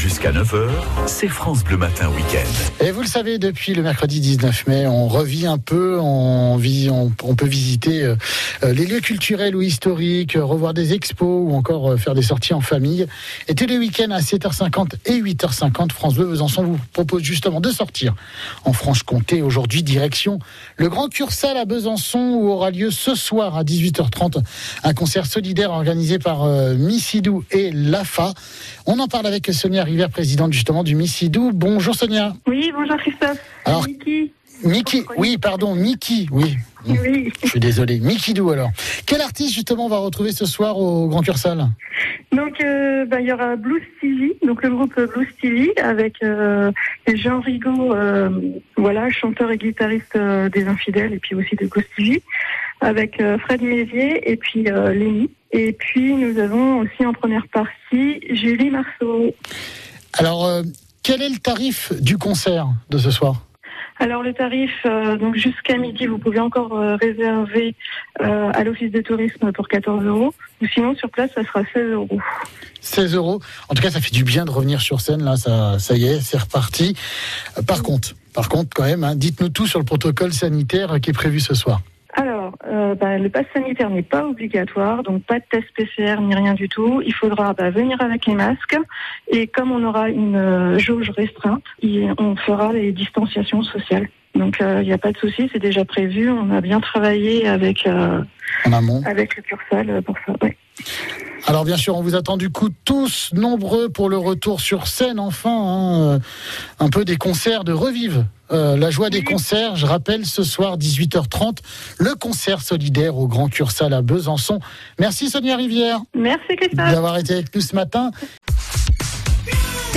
Jusqu'à 9h, c'est France Bleu Matin Week-end. Et vous le savez, depuis le mercredi 19 mai, on revit un peu, on, vit, on, peut visiter euh, euh, les lieux culturels ou historiques, euh, revoir des expos ou encore faire des sorties en famille. Et tous les week-ends à 7h50 et 8h50, France Bleu Besançon vous propose justement de sortir en Franche-Comté. Aujourd'hui, direction le Grand Cursal à Besançon où aura lieu ce soir à 18h30 un concert solidaire organisé par Missidou et l'AFA. On en parle avec Sonia Rivière, présidente justement du Missidou. Bonjour Sonia. Oui, bonjour Christophe. Alors- Niki. Mickey, oui, pardon, Mickey, oui. Oui. Je suis désolé. Mickey Dou alors. Quel artiste justement on va retrouver ce soir au Grand Cursal? Donc, euh, bah, il y aura Blues TV, donc le groupe Blues TV avec euh, Jean Rigaud, euh, voilà, chanteur et guitariste des Infidèles et puis aussi de Ghost TV, avec Fred Mézier et puis Lénie. Et puis nous avons aussi en première partie Julie Marceau. Alors, euh, quel est le tarif du concert de ce soir? Alors le tarif, euh, donc jusqu'à midi, vous pouvez encore euh, réserver euh, à l'office de tourisme pour 14 euros, ou sinon sur place, ça sera 16 euros. 16 euros. En tout cas, ça fait du bien de revenir sur scène. Là, ça, ça y est, c'est reparti. Euh, Par contre, par contre, quand même, hein, dites-nous tout sur le protocole sanitaire qui est prévu ce soir. Euh, bah, le pass sanitaire n'est pas obligatoire, donc pas de test PCR ni rien du tout. Il faudra bah, venir avec les masques et comme on aura une euh, jauge restreinte, on fera les distanciations sociales. Donc il n'y a pas de souci, c'est déjà prévu. On a bien travaillé avec euh, En amont. avec le Cursal pour ça. ouais. Alors bien sûr, on vous attend du coup tous nombreux pour le retour sur scène enfin, hein, un peu des concerts de revive. Euh, la joie des concerts, je rappelle ce soir 18h30, le concert solidaire au Grand Cursal à Besançon. Merci Sonia Rivière Merci Christophe. d'avoir été avec nous ce matin.